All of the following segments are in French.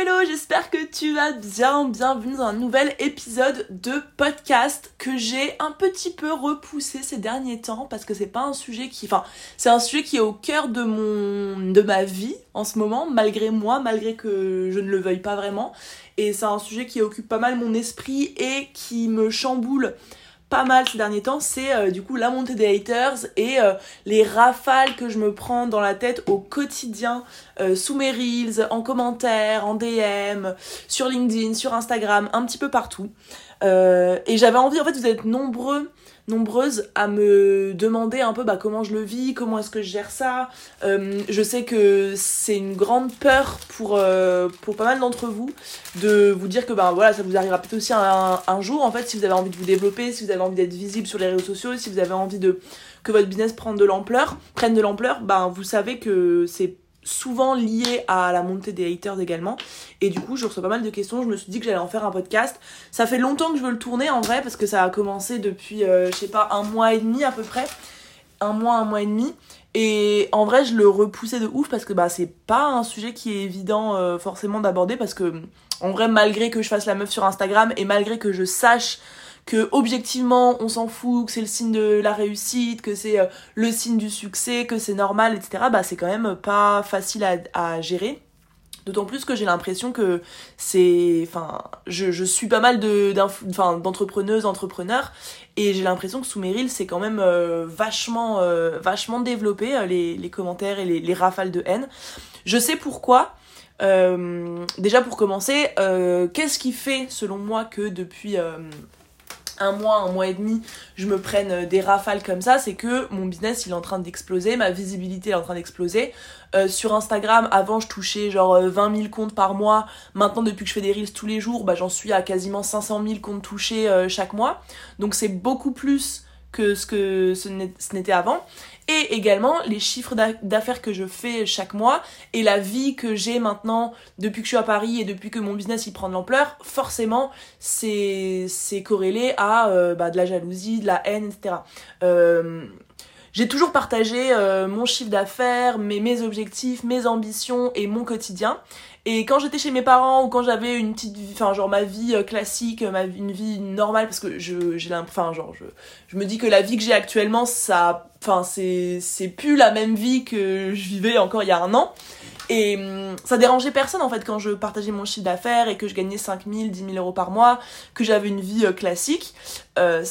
hello, j'espère que tu vas bien, bienvenue dans un nouvel épisode de podcast que j'ai un petit peu repoussé ces derniers temps parce que c'est pas un sujet qui, enfin, c'est un sujet qui est au cœur de mon, de ma vie en ce moment, malgré moi, malgré que je ne le veuille pas vraiment, et c'est un sujet qui occupe pas mal mon esprit et qui me chamboule pas mal ces derniers temps, c'est euh, du coup la montée des haters et euh, les rafales que je me prends dans la tête au quotidien euh, sous mes reels, en commentaire, en DM, sur LinkedIn, sur Instagram, un petit peu partout. et j'avais envie, en fait, vous êtes nombreux nombreuses à me demander un peu bah, comment je le vis, comment est-ce que je gère ça. Euh, je sais que c'est une grande peur pour, euh, pour pas mal d'entre vous de vous dire que bah, voilà, ça vous arrivera peut-être aussi un, un, jour en fait si vous avez envie de vous développer, si vous avez envie d'être visible sur les réseaux sociaux, si vous avez envie de que votre business prenne de l'ampleur, prenne de l'ampleur, bah, vous savez que c'est souvent lié à la montée des haters également. Et du coup, je reçois pas mal de questions. Je me suis dit que j'allais en faire un podcast. Ça fait longtemps que je veux le tourner en vrai, parce que ça a commencé depuis, euh, je sais pas, un mois et demi à peu près. Un mois, un mois et demi. Et en vrai, je le repoussais de ouf parce que bah, c'est pas un sujet qui est évident euh, forcément d'aborder parce que, en vrai, malgré que je fasse la meuf sur Instagram et malgré que je sache que objectivement on s'en fout, que c'est le signe de la réussite, que c'est euh, le signe du succès, que c'est normal, etc. Bah c'est quand même pas facile à, gérer. D'autant plus que j'ai l'impression que c'est. Enfin, je, suis pas mal d'entrepreneuses, entrepreneurs, et j'ai l'impression que sous mes c'est quand même euh, vachement, euh, vachement développé, les, les, commentaires et les, rafales de haine. Je sais pourquoi. déjà pour commencer, qu'est-ce qui fait, selon moi, que depuis un mois, un mois et demi, je me prenne euh, des rafales comme ça, c'est que mon business il est en train d'exploser, ma visibilité est en train d'exploser. Euh, sur Instagram, avant je touchais genre 20 euh, 000 comptes par mois, maintenant depuis que je fais des reels tous les jours, bah, j'en suis à quasiment 500 000 comptes touchés chaque mois. Donc c'est beaucoup plus que ce que ce n'était avant et également les chiffres d'affaires que je fais chaque mois et la vie que j'ai maintenant depuis que je suis à Paris et depuis que mon business il prend de l'ampleur, forcément c'est corrélé à euh, bah, de la jalousie, de la haine, etc. Euh, j'ai toujours partagé euh, mon chiffre d'affaires, mes objectifs, mes ambitions et mon quotidien. Et quand j'étais chez mes parents ou quand j'avais une petite vie, enfin genre ma vie euh, classique, ma une vie normale, parce que je j'ai enfin genre je, je me dis que la vie que j'ai actuellement, ça, enfin c'est c'est plus la même vie que je vivais encore il y a un an. Et hum, ça dérangeait personne en fait quand je partageais mon chiffre d'affaires et que je gagnais 5000, 10 000 euros par mois, que j'avais une vie euh, classique. Euh,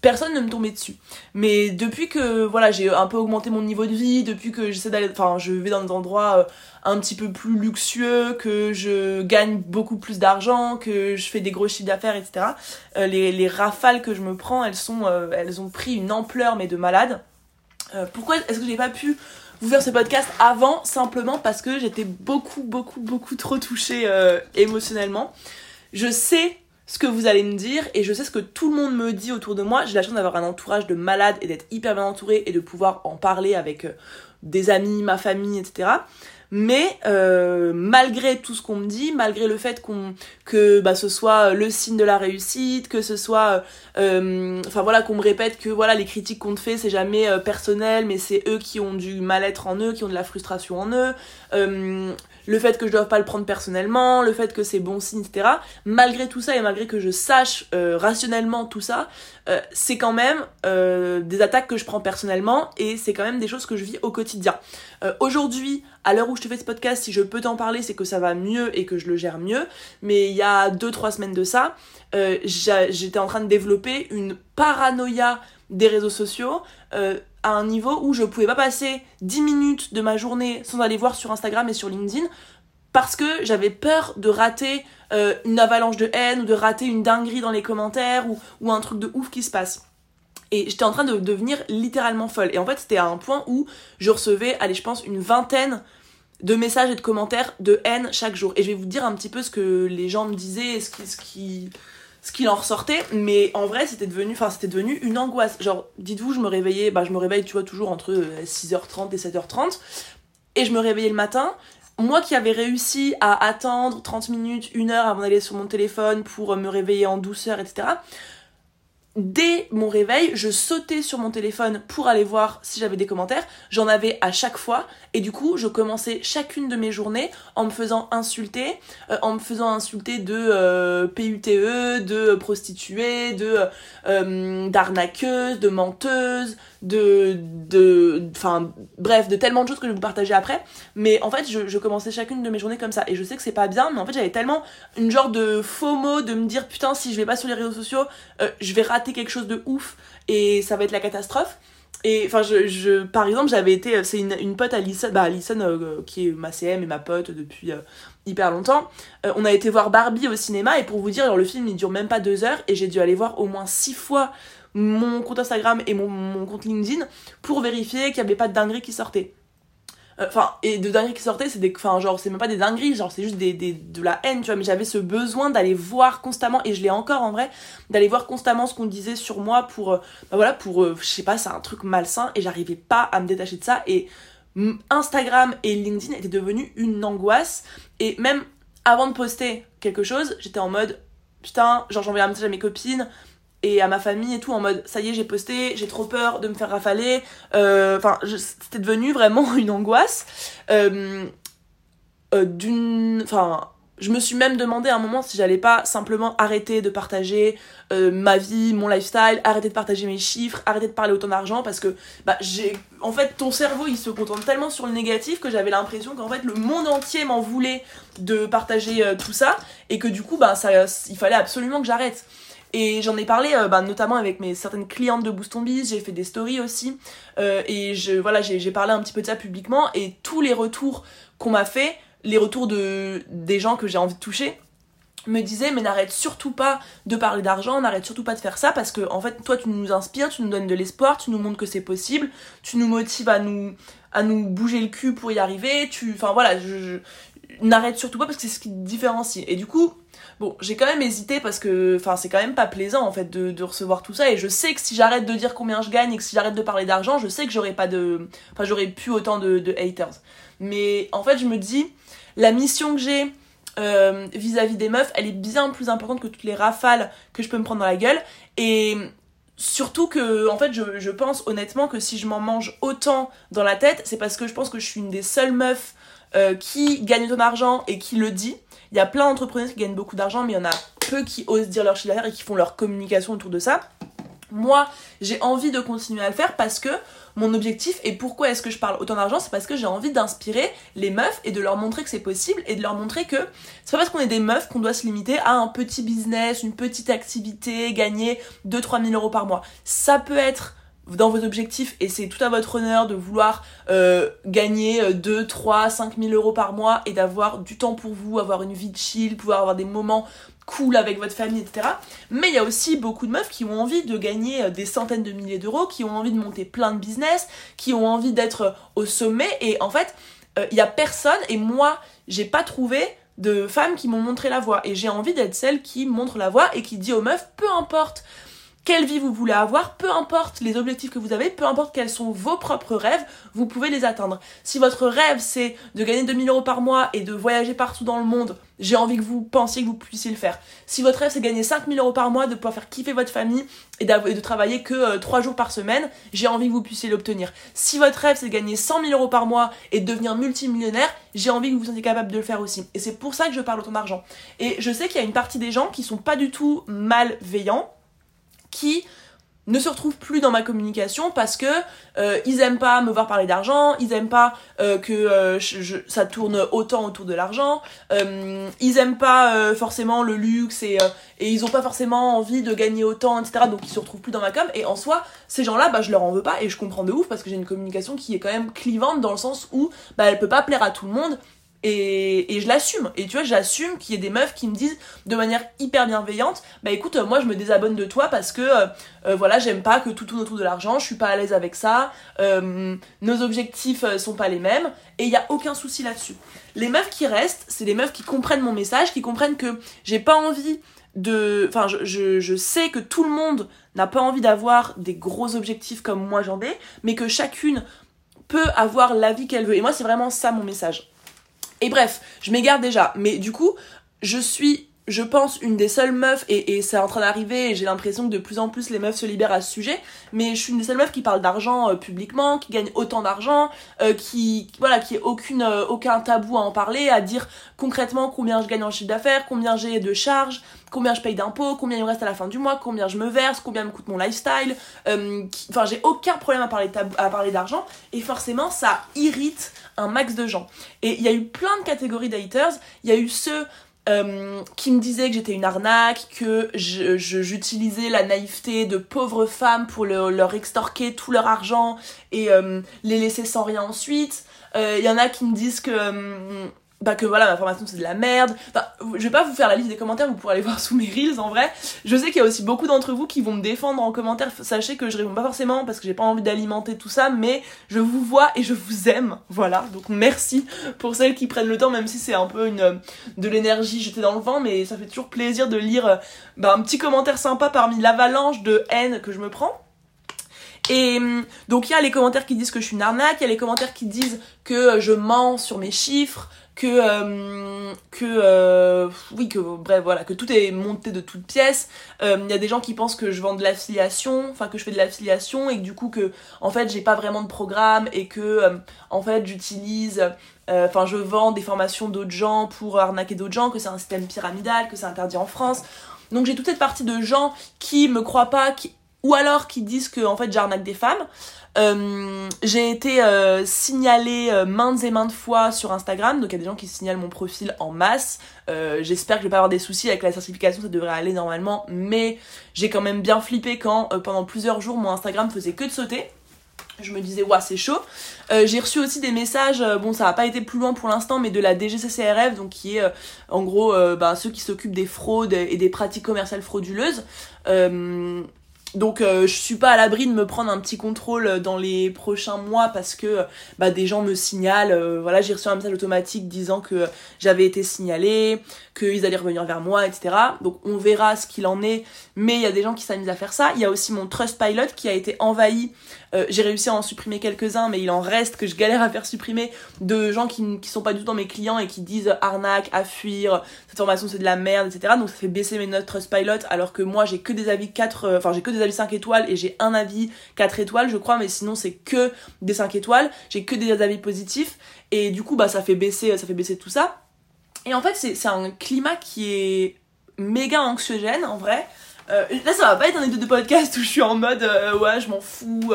personne ne me tombait dessus. Mais depuis que voilà, j'ai un peu augmenté mon niveau de vie, depuis que j'essaie d'aller enfin, je vais dans des endroits euh, un petit peu plus luxueux, que je gagne beaucoup plus d'argent, que je fais des gros chiffres d'affaires, etc. Euh, les, les, rafales que je me prends, elles sont euh, elles ont pris une ampleur mais de malade. pourquoi est-ce que j'ai pas pu vous faire ce podcast avant simplement parce que j'étais beaucoup beaucoup beaucoup trop touchée émotionnellement? Je sais ce que vous allez me dire et je sais ce que tout le monde me dit autour de moi. J'ai la chance d'avoir un entourage de malades et d'être hyper bien entourée et de pouvoir en parler avec euh, des amis, ma famille, etc. Mais euh, malgré tout ce qu'on me dit, malgré le fait qu'on que bah, ce soit le signe de la réussite, que ce soit, euh, enfin voilà, qu'on me répète que voilà les critiques qu'on te fait c'est jamais personnel, mais c'est eux qui ont du mal-être en eux, qui ont de la frustration en eux le fait que je dois pas le prendre personnellement, le fait que c'est bon signe, etc. Malgré tout ça et malgré que je sache euh, rationnellement tout ça, euh, c'est quand même euh, des attaques que je prends personnellement et c'est quand même des choses que je vis au quotidien. Aujourd'hui, à l'heure où je te fais ce podcast, si je peux t'en parler, c'est que ça va mieux et que je le gère mieux. Mais il y a 2-3 semaines de ça, j'étais en train de développer une paranoïa des réseaux sociaux à un niveau où je pouvais pas passer 10 minutes de ma journée sans aller voir sur Instagram et sur LinkedIn parce que j'avais peur de rater euh, une avalanche de haine ou de rater une dinguerie dans les commentaires ou, ou un truc de ouf qui se passe. Et j'étais en train de devenir littéralement folle. Et en fait, c'était à un point où je recevais, allez, je pense, une vingtaine de messages et de commentaires de haine chaque jour. Et je vais vous dire un petit peu ce que les gens me disaient et ce qui, ce qui, ce qu'il en ressortait mais en vrai c'était devenu c'était devenu une angoisse genre dites-vous je me réveillais bah je me réveille tu vois toujours entre 6h30 euh, et 7h30 et je me réveillais le matin moi qui avais réussi à attendre 30 minutes, une heure avant d'aller sur mon téléphone pour me réveiller en douceur, etc. dès mon réveil, je sautais sur mon téléphone pour aller voir si j'avais des commentaires. J'en avais à chaque fois. Et du coup, je commençais chacune de mes journées en me faisant insulter, euh, en me faisant insulter de euh, PUTE, de prostituée, de euh, d'arnaqueuse, de menteuse, de de enfin bref, de tellement de choses que je vais vous partager après. Mais en fait, je, je commençais chacune de mes journées comme ça. Et je sais que c'est pas bien, mais en fait, j'avais tellement une genre de faux mot de me dire putain, si je vais pas sur les réseaux sociaux, je vais rater quelque chose de ouf et ça va être la catastrophe. Et enfin, je, je, par exemple, j'avais été, c'est une, une pote Alison, bah Alison euh, qui est ma CM et ma pote depuis euh, hyper longtemps. Euh, on a été voir Barbie au cinéma et pour vous dire, le film il dure même pas deux heures et j'ai dû aller voir au moins six fois mon compte Instagram et mon, mon compte LinkedIn pour vérifier qu'il n'y avait pas de dinguerie qui sortait. Enfin et de dingueries qui sortaient c'est des enfin genre c'est même pas des dingueries genre c'est juste des, des de la haine tu vois mais j'avais ce besoin d'aller voir constamment et je l'ai encore en vrai d'aller voir constamment ce qu'on disait sur moi pour euh, bah voilà pour euh, je sais pas c'est un truc malsain et j'arrivais pas à me détacher de ça et Instagram et LinkedIn étaient devenus une angoisse et même avant de poster quelque chose j'étais en mode putain genre j'envoyais un message à mes copines et à ma famille et tout en mode ça y est j'ai posté j'ai trop peur de me faire rafaler euh, enfin c'était devenu vraiment une angoisse euh, euh, d'une enfin je me suis même demandé à un moment si j'allais pas simplement arrêter de partager ma vie, mon lifestyle, arrêter de partager mes chiffres, arrêter de parler autant d'argent parce que bah j'ai en fait ton cerveau il se contente tellement sur le négatif que j'avais l'impression qu'en fait le monde entier m'en voulait de partager tout ça et que du coup bah ça il fallait absolument que j'arrête. Et j'en ai parlé euh, bah, notamment avec mes certaines clientes de Boost Biz, j'ai fait des stories aussi. Euh, et je, voilà, j'ai parlé un petit peu de ça publiquement. Et tous les retours qu'on m'a fait, les retours de, des gens que j'ai envie de toucher, me disaient mais n'arrête surtout pas de parler d'argent, n'arrête surtout pas de faire ça parce que en fait toi tu nous inspires, tu nous donnes de l'espoir, tu nous montres que c'est possible, tu nous motives à nous à nous bouger le cul pour y arriver, tu enfin voilà, je n'arrête surtout pas parce que c'est ce qui te différencie. Et du coup, bon, j'ai quand même hésité parce que, enfin, c'est quand même pas plaisant en fait de, de, recevoir tout ça. Et je sais que si j'arrête de dire combien je gagne et que si j'arrête de parler d'argent, je sais que j'aurais pas de, enfin, j'aurais plus autant de, de, haters. Mais en fait, je me dis, la mission que j'ai euh, vis-à-vis des meufs, elle est bien plus importante que toutes les rafales que je peux me prendre dans la gueule. Et surtout que en fait je, je pense honnêtement que si je m'en mange autant dans la tête c'est parce que je pense que je suis une des seules meufs euh, qui gagne ton argent et qui le dit. Il y a plein d'entrepreneurs qui gagnent beaucoup d'argent, mais il y en a peu qui osent dire leur chiffre d'affaires et qui font leur communication autour de ça. Moi, j'ai envie de continuer à le faire parce que mon objectif et pourquoi est-ce que je parle autant d'argent, c'est parce que j'ai envie d'inspirer les meufs et de leur montrer que c'est possible et de leur montrer que c'est pas parce qu'on est des meufs qu'on doit se limiter à un petit business, une petite activité, gagner 2-3 000 euros par mois. Ça peut être dans vos objectifs et c'est tout à votre honneur de vouloir euh, gagner 2, 3, 5 000 euros par mois et d'avoir du temps pour vous, avoir une vie de chill, pouvoir avoir des moments cool avec votre famille, etc. Mais il y a aussi beaucoup de meufs qui ont envie de gagner euh, des centaines de milliers d'euros, qui ont envie de monter plein de business, qui ont envie d'être au sommet et en fait, euh, il y a personne et moi, j'ai pas trouvé de femmes qui m'ont montré la voie et j'ai envie d'être celle qui montre la voie et qui dit aux meufs peu importe quelle vie vous voulez avoir, peu importe les objectifs que vous avez, peu importe quels sont vos propres rêves, vous pouvez les atteindre. Si votre rêve c'est de gagner 2000 euros par mois et de voyager partout dans le monde, j'ai envie que vous pensiez que vous puissiez le faire. Si votre rêve c'est de gagner 5000 euros par mois, de pouvoir faire kiffer votre famille et, de travailler que 3 euh, jours par semaine, j'ai envie que vous puissiez l'obtenir. Si votre rêve c'est de gagner 100 000 euros par mois et de devenir multimillionnaire, j'ai envie que vous soyez capable de le faire aussi. Et c'est pour ça que je parle autant d'argent. Et je sais qu'il y a une partie des gens qui sont pas du tout malveillants qui ne se retrouvent plus dans ma communication parce que euh, ils aiment pas me voir parler d'argent, ils aiment pas euh, que euh, ça tourne autant autour de l'argent, ils aiment pas forcément le luxe et, ils ont pas forcément envie de gagner autant, etc. Donc ils se retrouvent plus dans ma com et en soi ces gens-là bah je leur en veux pas et je comprends de ouf parce que j'ai une communication qui est quand même clivante dans le sens où bah elle peut pas plaire à tout le monde et, je l'assume. Et tu vois, j'assume qu'il y ait des meufs qui me disent de manière hyper bienveillante, bah écoute, moi je me désabonne de toi parce que euh, euh, voilà, j'aime pas que tout tourne autour de l'argent, je suis pas à l'aise avec ça, euh, nos objectifs sont pas les mêmes, et il y a aucun souci là-dessus. Les meufs qui restent, c'est des meufs qui comprennent mon message, qui comprennent que j'ai pas envie de. Enfin, je, je sais que tout le monde n'a pas envie d'avoir des gros objectifs comme moi j'en ai, mais que chacune peut avoir la vie qu'elle veut. Et moi, c'est vraiment ça mon message. Et bref, je m'égare déjà. Mais du coup, je suis je pense, une des seules meufs, et, et c'est en train d'arriver, et j'ai l'impression que de plus en plus les meufs se libèrent à ce sujet, mais je suis une des seules meufs qui parle d'argent euh, publiquement, qui gagne autant d'argent, euh, qui, voilà, qui ait aucune, euh, aucun tabou à en parler, à dire concrètement combien je gagne en chiffre d'affaires, combien j'ai de charges, combien je paye d'impôts, combien il me reste à la fin du mois, combien je me verse, combien me coûte mon lifestyle. Enfin, j'ai aucun problème à parler, à parler d'argent, et forcément, ça irrite un max de gens. Et il y a eu plein de catégories d'haters. Il y a eu ceux euh, qui me disaient que j'étais une arnaque, que j'utilisais la naïveté de pauvres femmes pour leur extorquer tout leur argent et euh, les laisser sans rien ensuite. Il euh, y en a qui me disent que bah que voilà ma formation c'est de la merde. Enfin je vais pas vous faire la liste des commentaires vous pourrez aller voir sous mes reels en vrai. Je sais qu'il y a aussi beaucoup d'entre vous qui vont me défendre en commentaire. Sachez que je réponds pas forcément parce que j'ai pas envie d'alimenter tout ça mais je vous vois et je vous aime. Voilà. Donc merci pour celles qui prennent le temps même si c'est un peu une de l'énergie jetée dans le vent mais ça fait toujours plaisir de lire bah, un petit commentaire sympa parmi l'avalanche de haine que je me prends et donc il y a les commentaires qui disent que je suis une arnaque, il y a les commentaires qui disent que je mens sur mes chiffres, que euh, que euh, oui que bref voilà que tout est monté de toutes pièces. Euh, il y a des gens qui pensent que je vends de l'affiliation enfin que je fais de l'affiliation et que du coup que en fait j'ai pas vraiment de programme et que en fait j'utilise enfin je vends des formations d'autres gens pour arnaquer d'autres gens que c'est un système pyramidal que c'est interdit en France. Donc j'ai toute cette partie de gens qui me croient pas qui ou alors qui disent que en fait j'arnaque des femmes euh, j'ai été euh, signalée euh, maintes et maintes fois sur Instagram, donc il y a des gens qui signalent mon profil en masse. J'espère que je vais pas avoir des soucis avec la certification, ça devrait aller normalement, mais j'ai quand même bien flippé quand pendant plusieurs jours mon Instagram faisait que de sauter. Je me disais, ouais, c'est chaud. j'ai reçu aussi des messages, bon, ça n'a pas été plus loin pour l'instant, mais de la DGCCRF, donc qui est en gros bah, ceux qui s'occupent des fraudes et des pratiques commerciales frauduleuses. Donc euh, je suis pas à l'abri de me prendre un petit contrôle dans les prochains mois parce que bah, des gens me signalent, euh, voilà j'ai reçu un message automatique disant que j'avais été signalé, qu'ils allaient revenir vers moi, etc. Donc on verra ce qu'il en est, mais il y a des gens qui s'amusent à faire ça. Il y a aussi mon Trustpilot qui a été envahi euh, j'ai réussi à en supprimer quelques-uns, mais il en reste que je galère à faire supprimer de gens qui, qui sont pas du tout dans mes clients et qui disent arnaque, à fuir, cette formation c'est de la merde, etc. Donc ça fait baisser mes notes Trustpilot, alors que moi j'ai que des avis 4, euh, enfin j'ai que des avis 5 étoiles et j'ai un avis 4 étoiles, je crois, mais sinon c'est que des 5 étoiles, j'ai que des avis positifs, et du coup bah ça fait baisser, ça fait baisser tout ça. Et en fait c'est un climat qui est méga anxiogène en vrai. Euh, là, ça va pas être un épisode de podcast où je suis en mode euh, ouais, je m'en fous,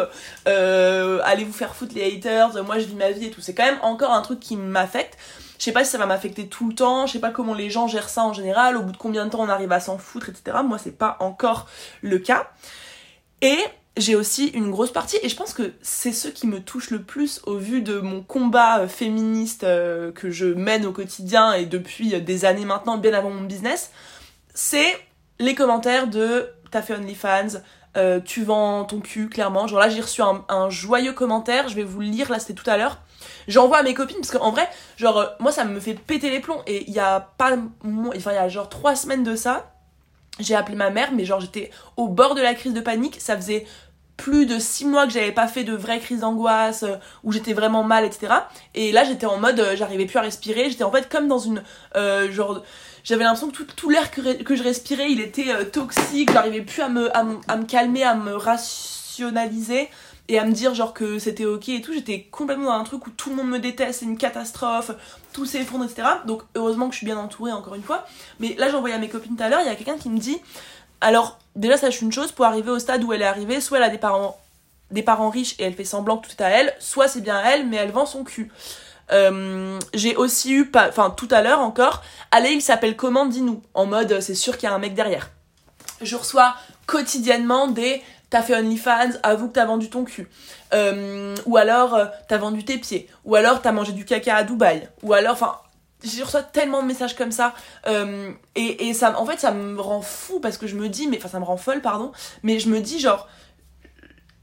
euh, allez vous faire foutre les haters, moi je vis ma vie et tout. C'est quand même encore un truc qui m'affecte. Je sais pas si ça va m'affecter tout le temps, je sais pas comment les gens gèrent ça en général, au bout de combien de temps on arrive à s'en foutre, etc. Moi, c'est pas encore le cas. Et j'ai aussi une grosse partie, et je pense que c'est ce qui me touche le plus au vu de mon combat féministe que je mène au quotidien et depuis des années maintenant, bien avant mon business, c'est les commentaires de t'as fait OnlyFans, euh, tu vends ton cul, clairement. Genre là, j'ai reçu un, joyeux commentaire, je vais vous le lire, là c'était tout à l'heure. J'envoie à mes copines, parce qu'en vrai, genre, euh, moi ça me fait péter les plombs. Et il y a pas. Enfin, il y a genre trois semaines de ça, j'ai appelé ma mère, mais genre j'étais au bord de la crise de panique. Ça faisait plus de six mois que j'avais pas fait de vraie crise d'angoisse, euh, où j'étais vraiment mal, etc. Et là, j'étais en mode, j'arrivais plus à respirer. J'étais en fait comme dans une. genre j'avais l'impression que tout, l'air que, je respirais, il était euh, toxique, j'arrivais plus à me, à, me calmer, à me rationaliser et à me dire genre que c'était ok et tout. J'étais complètement dans un truc où tout le monde me déteste, c'est une catastrophe, tout s'effondre, etc. Donc heureusement que je suis bien entourée encore une fois. Mais là, envoyé à mes copines tout à l'heure, il y a quelqu'un qui me dit alors déjà sache une chose, pour arriver au stade où elle est arrivée, soit elle a des parents des parents riches et elle fait semblant que tout est à elle, soit c'est bien elle mais elle vend son cul. Euh, j'ai aussi eu, enfin tout à l'heure encore, allez il s'appelle comment dis-nous, en mode c'est sûr qu'il y a un mec derrière. Je reçois quotidiennement des t'as fait OnlyFans, avoue que t'as vendu ton cul. Euh, ou alors euh, t'as vendu tes pieds. Ou alors t'as mangé du caca à Dubaï. Ou alors, enfin, je reçois tellement de messages comme ça. et, et ça, en fait, ça me rend fou parce que je me dis, mais enfin, ça me rend folle, pardon. Mais je me dis, genre,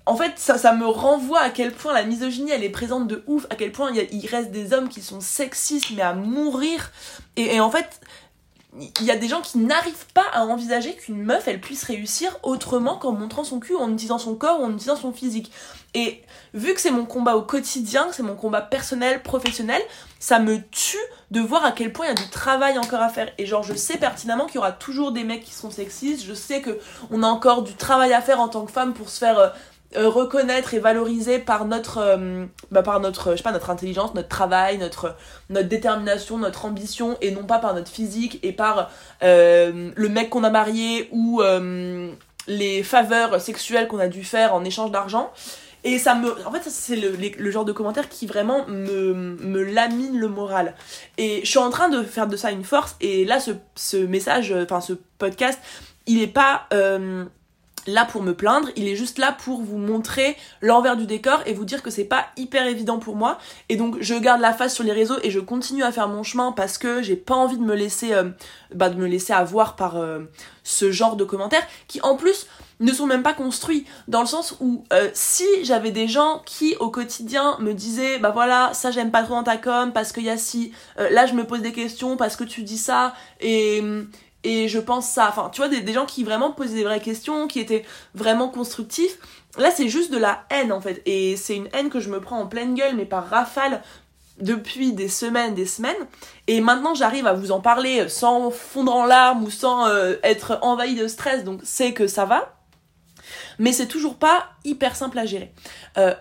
en fait, ça, me renvoie à quel point la misogynie, elle est présente de ouf, à quel point il, reste des hommes qui sont sexistes, mais à mourir. Et, en fait, il y a des gens qui n'arrivent pas à envisager qu'une meuf elle puisse réussir autrement qu'en montrant son cul, en utilisant son corps ou en utilisant son physique. Et vu que c'est mon combat au quotidien, que c'est mon combat personnel, professionnel, ça me tue de voir à quel point il y a du travail encore à faire. Et genre, je sais pertinemment qu'il y aura toujours des mecs qui sont sexistes, je sais que on a encore du travail à faire en tant que femme pour se faire. Euh, reconnaître et valoriser par notre euh, bah, par notre je sais pas notre intelligence notre travail notre notre détermination notre ambition et non pas par notre physique et par euh, le mec qu'on a marié ou les faveurs sexuelles qu'on a dû faire en échange d'argent. Et ça me en fait c'est le, le, genre de commentaire qui vraiment me, me lamine le moral. Et je suis en train de faire de ça une force et là ce, ce message enfin ce podcast il est pas là pour me plaindre, il est juste là pour vous montrer l'envers du décor et vous dire que c'est pas hyper évident pour moi. Et donc je garde la face sur les réseaux et je continue à faire mon chemin parce que j'ai pas envie de me laisser euh, bah, de me laisser avoir par euh, ce genre de commentaires qui en plus ne sont même pas construits dans le sens où euh, si j'avais des gens qui au quotidien me disaient bah voilà ça j'aime pas trop dans ta com parce qu'il y a si là je me pose des questions parce que tu dis ça et et je pense ça. Enfin, tu vois, des, gens qui vraiment posaient des vraies questions, qui étaient vraiment constructifs. Là, c'est juste de la haine en fait. Et c'est une haine que je me prends en pleine gueule, mais par rafale depuis des semaines, des semaines. Et maintenant, j'arrive à vous en parler sans fondre en larmes ou sans euh, être envahi de stress. Donc, c'est que ça va. Mais c'est toujours pas hyper simple à gérer. Euh,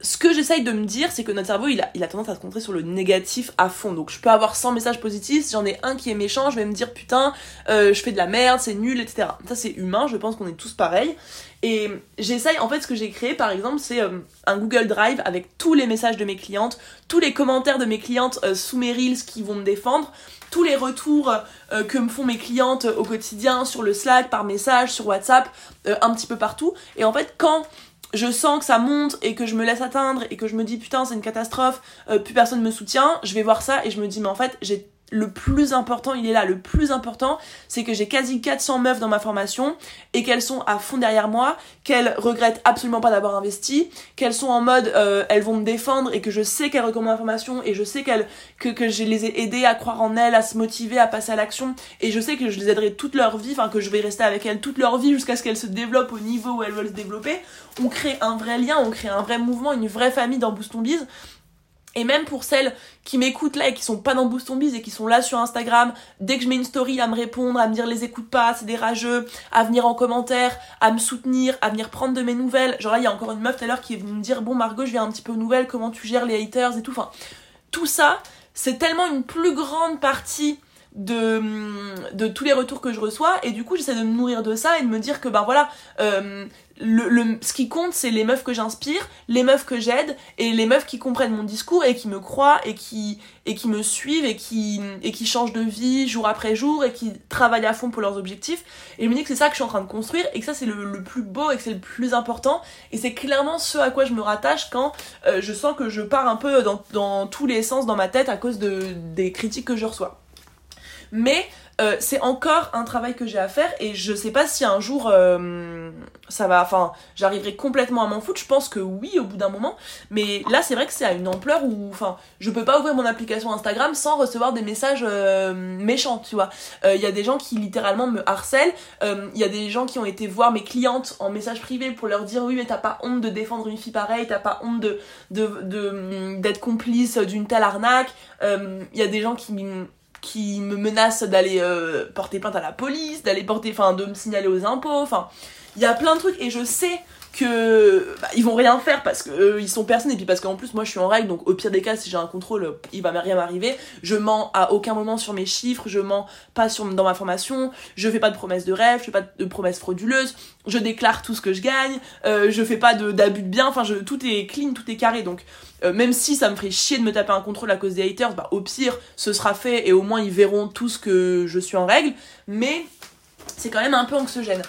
ce que j'essaye de me dire, c'est que notre cerveau, il a, tendance à se concentrer sur le négatif à fond. Donc je peux avoir 100 messages positifs, si j'en ai un qui est méchant, je vais me dire putain, euh, je fais de la merde, c'est nul, etc. Ça c'est humain, je pense qu'on est tous pareils. Et j'essaye, en fait, ce que j'ai créé, par exemple, c'est euh, un Google Drive avec tous les messages de mes clientes, tous les commentaires de mes clientes euh, sous mes reels qui vont me défendre, tous les retours que me font mes clientes au quotidien sur le Slack, par message, sur WhatsApp, un petit peu partout. Et en fait, quand je sens que ça monte et que je me laisse atteindre et que je me dis putain c'est une catastrophe, euh, plus personne me soutient, je vais voir ça et je me dis mais en fait j'ai le plus important, il est là. Le plus important, c'est que j'ai quasi 400 meufs dans ma formation et qu'elles sont à fond derrière moi, qu'elles regrettent absolument pas d'avoir investi, qu'elles sont en mode euh, elles vont me défendre et que je sais qu'elles recommandent ma formation et je sais qu'elles que, que je les ai aidées à croire en elles, à se motiver, à passer à l'action et je sais que je les aiderai toute leur vie, enfin que je vais rester avec elles toute leur vie jusqu'à ce qu'elles se développent au niveau où elles veulent se développer. On crée un vrai lien, on crée un vrai mouvement, une vraie famille dans Boost Biz et même pour celles qui m'écoutent là et qui sont pas dans Boost Biz et qui sont là sur Instagram, dès que je mets une story à me répondre, à me dire les écoute pas, c'est des rageux, à venir en commentaire, à me soutenir, à venir prendre de mes nouvelles. Genre là, il y a encore une meuf tout à l'heure qui est venue me dire Bon, Margot, je viens un petit peu aux nouvelles, comment tu gères les haters et tout. Enfin, tout ça, c'est tellement une plus grande partie de, de tous les retours que je reçois et du coup j'essaie de me nourrir de ça et de me dire que ben voilà euh, le, le, ce qui compte, c'est les meufs que j'inspire, les meufs que j'aide et les meufs qui comprennent mon discours et qui me croient et qui, et qui me suivent et qui, et qui changent de vie jour après jour et qui travaillent à fond pour leurs objectifs. Et je me dis que c'est ça que je suis en train de construire et que ça c'est le, plus beau et que c'est le plus important. Et c'est clairement ce à quoi je me rattache quand euh, je sens que je pars un peu dans, dans tous les sens dans ma tête à cause de, des critiques que je reçois. Mais euh, c'est encore un travail que j'ai à faire et je sais pas si un jour euh, ça va enfin j'arriverai complètement à m'en foutre. Je pense que oui au bout d'un moment. Mais là c'est vrai que c'est à une ampleur où enfin je peux pas ouvrir mon application Instagram sans recevoir des messages euh, méchants tu vois. Il y a des gens qui littéralement me harcèlent. Il y a des gens qui ont été voir mes clientes en message privé pour leur dire oui mais t'as pas honte de défendre une fille pareille t'as pas honte de de d'être complice d'une telle arnaque. Il y a des gens qui qui me menace d'aller euh, porter plainte à la police, d'aller porter, enfin, de me signaler aux impôts, enfin, il y a plein de trucs et je sais que bah, ils vont rien faire parce que euh, ils sont personne et puis parce qu'en plus moi je suis en règle donc au pire des cas si j'ai un contrôle il va rien m'arriver je mens à aucun moment sur mes chiffres je mens pas sur dans ma formation je fais pas de promesses de rêve je fais pas de promesses frauduleuses je déclare tout ce que je gagne euh, je fais pas d'abus de, bien enfin je, tout est clean tout est carré donc euh, même si ça me ferait chier de me taper un contrôle à cause des haters, bah au pire ce sera fait et au moins ils verront tout ce que je suis en règle. Mais c'est quand même un peu anxiogène.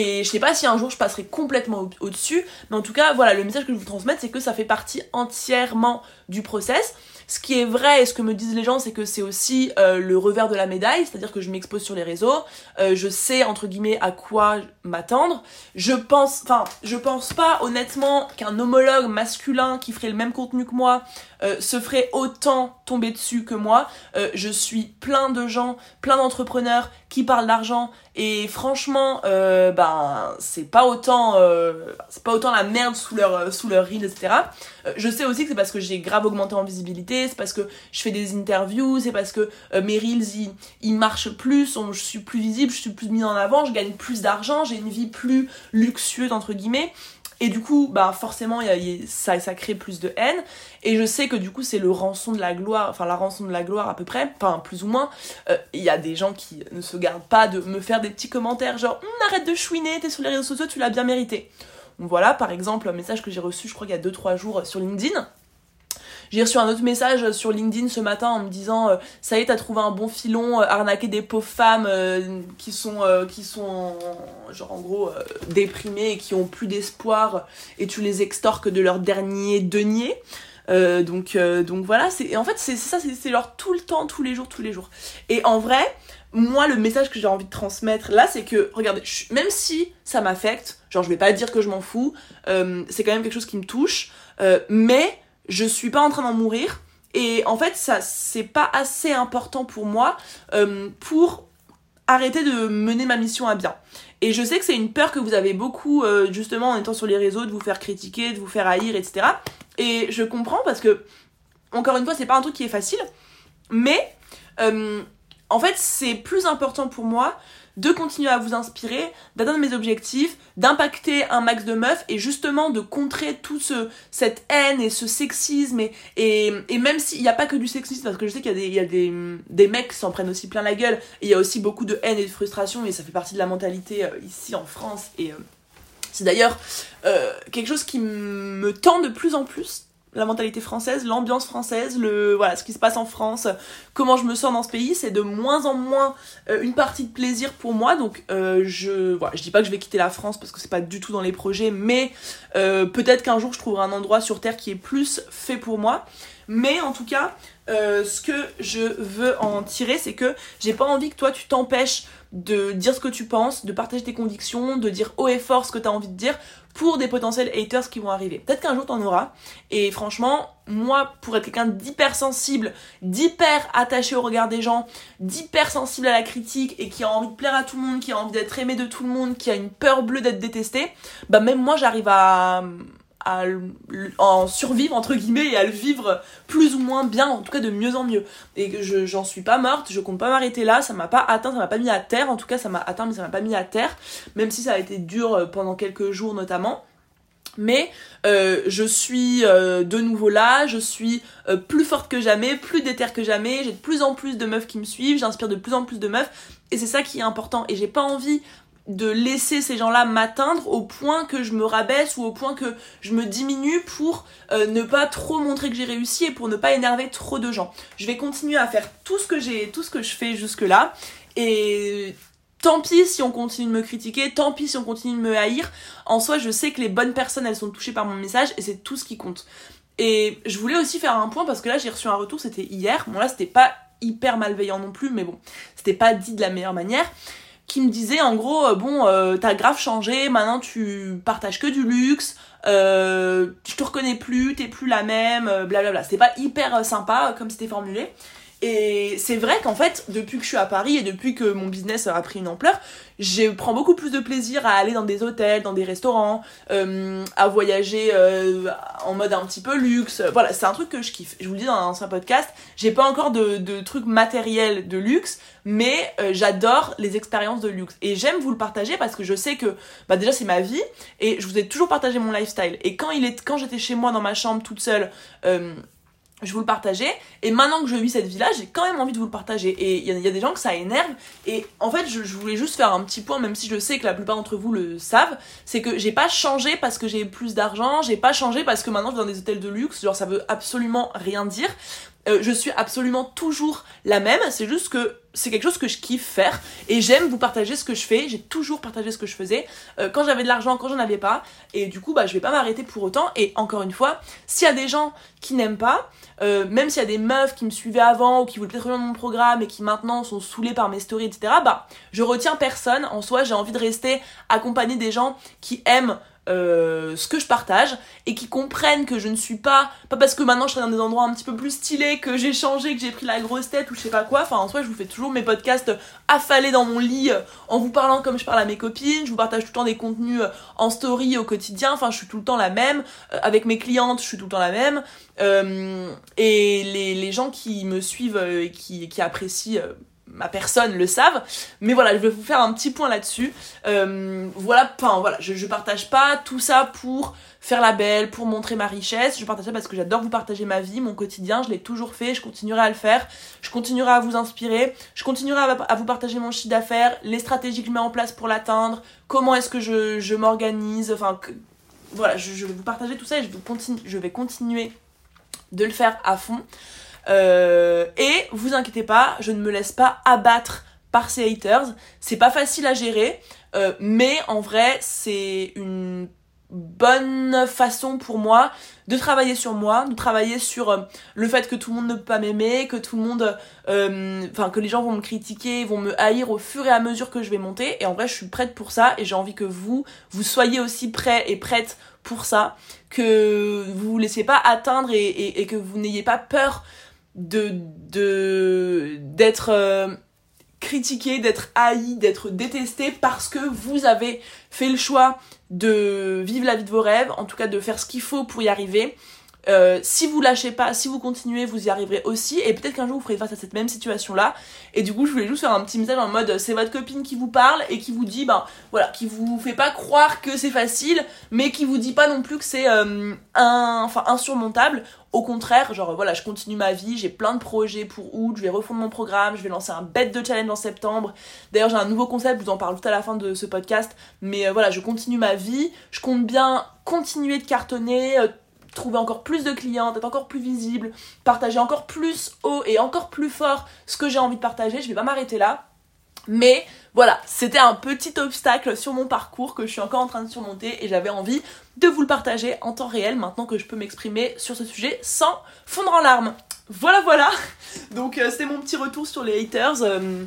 Et je sais pas si un jour je passerai complètement au-dessus, mais en tout cas, voilà, le message que je vous transmets, c'est que ça fait partie entièrement du process. Ce qui est vrai et ce que me disent les gens, c'est que c'est aussi euh, le revers de la médaille, c'est-à-dire que je m'expose sur les réseaux, euh, je sais entre guillemets à quoi m'attendre. Je pense, enfin, je pense pas honnêtement qu'un homologue masculin qui ferait le même contenu que moi euh, se ferait autant tomber dessus que moi. Euh, je suis plein de gens, plein d'entrepreneurs qui parlent d'argent et franchement, euh, ben c'est pas autant, c'est pas autant la merde sous leur sous leur reel, etc. je sais aussi que c'est parce que j'ai grave augmenté en visibilité, c'est parce que je fais des interviews, c'est parce que mes reels ils, marchent plus, je suis plus visible, je suis plus mise en avant, je gagne plus d'argent, j'ai une vie plus luxueuse entre guillemets. Et du coup, bah forcément, y a, ça, crée plus de haine. Et je sais que du coup, c'est le rançon de la gloire, enfin la rançon de la gloire à peu près, enfin plus ou moins. Euh, il y a des gens qui ne se gardent pas de me faire des petits commentaires genre hum, arrête de chouiner, t'es sur les réseaux sociaux, tu l'as bien mérité. Voilà, par exemple, un message que j'ai reçu, je crois qu'il y a 2-3 jours sur LinkedIn. J'ai reçu un autre message sur LinkedIn ce matin en me disant euh, ça y est t'as trouvé un bon filon, euh, arnaquer des pauvres femmes euh, qui sont qui sont genre en gros déprimées et qui ont plus d'espoir et tu les extorques de leur dernier denier. donc donc voilà c'est en fait c'est ça c'est leur tout le temps tous les jours tous les jours et en vrai moi le message que j'ai envie de transmettre là c'est que regardez même si ça m'affecte genre je vais pas dire que je m'en fous c'est quand même quelque chose qui me touche mais je suis pas en train d'en mourir. Et en fait, ça, c'est pas assez important pour moi euh, pour arrêter de mener ma mission à bien. Et je sais que c'est une peur que vous avez beaucoup, euh, justement, en étant sur les réseaux, de vous faire critiquer, de vous faire haïr, etc. Et je comprends parce que, encore une fois, c'est pas un truc qui est facile. Mais, euh, en fait, c'est plus important pour moi de continuer à vous inspirer, d'atteindre mes objectifs, d'impacter un max de meufs et justement de contrer tout ce, cette haine et ce sexisme et, même s'il n'y a pas que du sexisme parce que je sais qu'il y a des mecs qui s'en prennent aussi plein la gueule et il y a aussi beaucoup de haine et de frustration et ça fait partie de la mentalité euh, ici en France et euh, c'est d'ailleurs euh, quelque chose qui me tend de plus en plus la mentalité française, l'ambiance française, voilà ce qui se passe en France, comment je me sens dans ce pays, c'est de moins en moins euh, une partie de plaisir pour moi. Donc euh, je voilà, je dis pas que je vais quitter la France parce que c'est pas du tout dans les projets, mais euh, peut-être qu'un jour je trouverai un endroit sur terre qui est plus fait pour moi. Mais en tout cas, ce que je veux en tirer, c'est que j'ai pas envie que toi tu t'empêches de dire ce que tu penses, de partager tes convictions, de dire haut et fort ce que tu as envie de dire pour des potentiels haters qui vont arriver. Peut-être qu'un jour t'en auras. Et franchement, moi, pour être quelqu'un d'hyper sensible, d'hyper attaché au regard des gens, d'hyper sensible à la critique et qui a envie de plaire à tout le monde, qui a envie d'être aimé de tout le monde, qui a une peur bleue d'être détesté, bah même moi j'arrive à à en survivre entre guillemets et à le vivre plus ou moins bien, en tout cas de mieux en mieux. Et que je j'en suis pas morte, je compte pas m'arrêter là, ça m'a pas atteint, ça m'a pas mis à terre, en tout cas ça m'a atteint mais ça m'a pas mis à terre, même si ça a été dur euh, pendant quelques jours notamment. Mais euh, je suis euh, de nouveau là, je suis plus forte que jamais, plus déterre que jamais, j'ai de plus en plus de meufs qui me suivent, j'inspire de plus en plus de meufs, et c'est ça qui est important. Et j'ai pas envie de laisser ces gens-là m'atteindre au point que je me rabaisse ou au point que je me diminue pour euh, ne pas trop montrer que j'ai réussi et pour ne pas énerver trop de gens. Je vais continuer à faire tout ce que j'ai, tout ce que je fais jusque-là et tant pis si on continue de me critiquer, tant pis si on continue de me haïr. En soi, je sais que les bonnes personnes, elles sont touchées par mon message et c'est tout ce qui compte. Et je voulais aussi faire un point parce que là, j'ai reçu un retour, c'était hier. Bon là, c'était pas hyper malveillant non plus, mais bon, c'était pas dit de la meilleure manière qui me disait en gros euh, bon euh, t'as grave changé maintenant tu partages que du luxe euh, je te reconnais plus t'es plus la même blablabla. C'était pas hyper sympa comme c'était formulé et c'est vrai qu'en fait, depuis que je suis à Paris et depuis que mon business a pris une ampleur, je prends beaucoup plus de plaisir à aller dans des hôtels, dans des restaurants, euh, à voyager euh, en mode un petit peu luxe. Voilà, c'est un truc que je kiffe. Je vous le dis dans un ancien podcast, j'ai pas encore de, de trucs matériels de luxe, mais euh, j'adore les expériences de luxe. Et j'aime vous le partager parce que je sais que bah déjà c'est ma vie et je vous ai toujours partagé mon lifestyle. Et quand, il est, quand j'étais chez moi dans ma chambre toute seule, je vous le partageais. Et maintenant que je vis cette vie là j'ai quand même envie de vous le partager. Et il y, a des gens que ça énerve. Et en fait je, voulais juste faire un petit point même si je sais que la plupart d'entre vous le savent c'est que j'ai pas changé parce que j'ai plus d'argent j'ai pas changé parce que maintenant je vais dans des hôtels de luxe. Genre ça veut absolument rien dire euh, je suis absolument toujours la même c'est juste que c'est quelque chose que je kiffe faire et j'aime vous partager ce que je fais. J'ai toujours partagé ce que je faisais euh, quand j'avais de l'argent, quand j'en avais pas. Et du coup, bah, je vais pas m'arrêter pour autant. Et encore une fois, s'il y a des gens qui n'aiment pas, euh, même s'il y a des meufs qui me suivaient avant ou qui voulaient peut-être rejoindre mon programme et qui maintenant sont saoulées par mes stories, etc., bah, je retiens personne. En soi, j'ai envie de rester accompagnée des gens qui aiment euh, ce que je partage et qui comprennent que je ne suis pas pas parce que maintenant je serai dans des endroits un petit peu plus stylés que j'ai changé que j'ai pris la grosse tête ou je sais pas quoi. Enfin en soi je vous fais toujours mes podcasts affalés dans mon lit euh, en vous parlant comme je parle à mes copines. Je vous partage tout le temps des contenus euh, en story au quotidien. Enfin je suis tout le temps la même. Avec mes clientes je suis tout le temps la même. Et les, gens qui me suivent et qui apprécient ma personne le savent. Mais voilà, je vais vous faire un petit point là-dessus. Euh, voilà, enfin voilà, je, je partage pas tout ça pour faire la belle, pour montrer ma richesse. Je partage ça parce que j'adore vous partager ma vie, mon quotidien. Je l'ai toujours fait, je continuerai à le faire. Je continuerai à vous inspirer. Je continuerai à, vous partager mon chiffre d'affaires, les stratégies que je mets en place pour l'atteindre, comment est-ce que je, m'organise. Enfin, voilà, je, vais vous partager tout ça et je, continue, je vais continuer de le faire à fond. Euh, et vous inquiétez pas, je ne me laisse pas abattre par ces haters. C'est pas facile à gérer, euh, mais en vrai, c'est une bonne façon pour moi de travailler sur moi, de travailler sur euh, le fait que tout le monde ne peut pas m'aimer, que tout le monde, enfin que les gens vont me critiquer, vont me haïr au fur et à mesure que je vais monter. Et en vrai, je suis prête pour ça et j'ai envie que vous, vous soyez aussi prêts et prêtes pour ça, que vous vous laissiez pas atteindre et, et que vous n'ayez pas peur de d'être euh, critiqué, d'être haï, d'être détesté parce que vous avez fait le choix de vivre la vie de vos rêves, en tout cas de faire ce qu'il faut pour y arriver. Euh, si vous lâchez pas, si vous continuez, vous y arriverez aussi. Et peut-être qu'un jour vous ferez face à cette même situation là. Et du coup, je voulais juste faire un petit message en mode c'est votre copine qui vous parle et qui vous dit, ben voilà, qui vous fait pas croire que c'est facile, mais qui vous dit pas non plus que c'est euh, un, insurmontable. Au contraire, genre voilà, je continue ma vie, j'ai plein de projets pour août, je vais refondre mon programme, je vais lancer un bête de challenge en septembre. D'ailleurs, j'ai un nouveau concept, je vous en parle tout à la fin de ce podcast. Mais euh, voilà, je continue ma vie, je compte bien continuer de cartonner trouver encore plus de clients, être encore plus visible, partager encore plus haut et encore plus fort ce que j'ai envie de partager. Je vais pas m'arrêter là. Mais voilà, c'était un petit obstacle sur mon parcours que je suis encore en train de surmonter et j'avais envie de vous le partager en temps réel maintenant que je peux m'exprimer sur ce sujet sans fondre en larmes. Voilà, voilà. Donc euh, c'était mon petit retour sur les haters. Euh,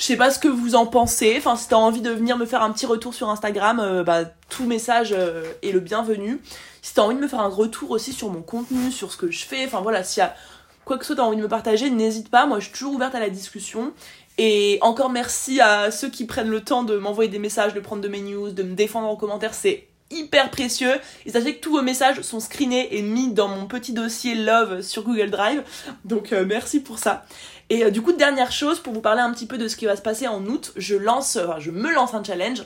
je sais pas ce que vous en pensez. Enfin, si t'as envie de venir me faire un petit retour sur Instagram, euh, bah, tout message est le bienvenu. Si t'as envie de me faire un retour aussi sur mon contenu, sur ce que je fais, enfin voilà, s'il y a quoi que ce soit t'as envie de me partager, n'hésite pas, moi je suis toujours ouverte à la discussion. Et encore merci à ceux qui prennent le temps de m'envoyer des messages, de prendre de mes news, de me défendre en commentaire, c'est hyper précieux. Et sachez que tous vos messages sont screenés et mis dans mon petit dossier Love sur Google Drive. Donc euh, merci pour ça. Et euh, du coup, dernière chose, pour vous parler un petit peu de ce qui va se passer en août, je lance, je me lance un challenge.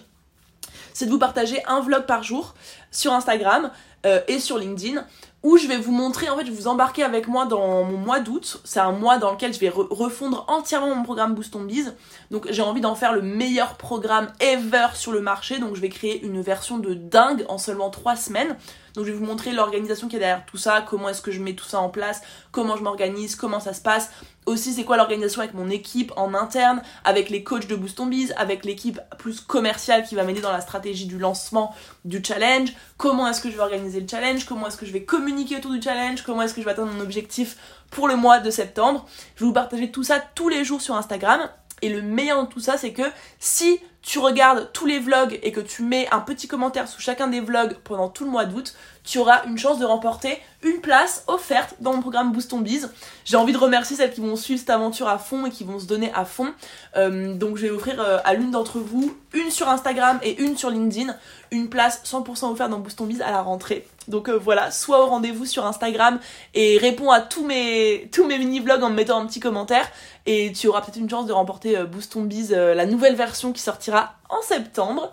C'est de vous partager un vlog par jour sur Instagram euh, et sur LinkedIn où je vais vous montrer, en fait, je vais vous embarquer avec moi dans mon mois d'août. C'est un mois dans lequel je vais refondre entièrement mon programme Boost on Biz. Donc j'ai envie d'en faire le meilleur programme ever sur le marché. Donc je vais créer une version de dingue en seulement 3 semaines. Donc je vais vous montrer l'organisation qui est derrière tout ça, comment est-ce que je mets tout ça en place, comment je m'organise, comment ça se passe. Aussi c'est quoi l'organisation avec mon équipe en interne, avec les coachs de Boost on Biz, avec l'équipe plus commerciale qui va m'aider dans la stratégie du lancement du challenge, comment est-ce que je vais organiser le challenge, comment est-ce que je vais communiquer autour du challenge, comment est-ce que je vais atteindre mon objectif pour le mois de septembre? Je vais vous partager tout ça tous les jours sur Instagram. Et le meilleur de tout ça, c'est que si tu regardes tous les vlogs et que tu mets un petit commentaire sous chacun des vlogs pendant tout le mois d'août, tu auras une chance de remporter une place offerte dans mon programme Boost ton Biz. J'ai envie de remercier celles qui vont suivre cette aventure à fond et qui vont se donner à fond. Euh, donc je vais offrir euh, à l'une d'entre vous, une sur Instagram et une sur LinkedIn, une place 100% offerte dans Boost ton Biz à la rentrée. Donc euh, voilà, soit au rendez-vous sur Instagram et réponds à tous mes, mini-vlogs en me mettant un petit commentaire et tu auras peut-être une chance de remporter Boost ton Biz, la nouvelle version qui sortira en septembre.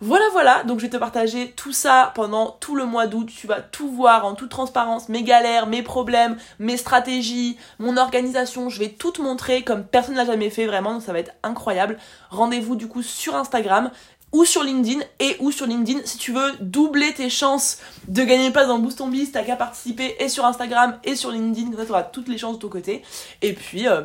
Voilà, voilà, donc je vais te partager tout ça pendant tout le mois d'août. Tu vas tout voir en toute transparence, mes galères, mes problèmes, mes stratégies, mon organisation. Je vais tout te montrer comme personne ne l'a jamais fait vraiment, donc ça va être incroyable. Rendez-vous du coup sur Instagram ou sur LinkedIn et ou sur LinkedIn si tu veux doubler tes chances de gagner une place dans Boost on Biz, t'as qu'à participer et sur Instagram et sur LinkedIn, comme ça t'auras toutes les chances de ton côté. Et puis euh,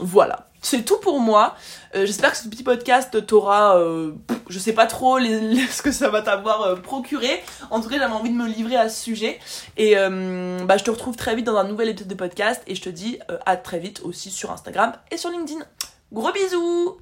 voilà, c'est tout pour moi. Euh, j'espère que ce petit podcast t'aura, euh, je sais pas trop ce que ça va t'avoir procuré. En tout cas, j'avais envie de me livrer à ce sujet. Et bah, je te retrouve très vite dans un nouvel épisode de podcast et je te dis à très vite aussi sur Instagram et sur LinkedIn. Gros bisous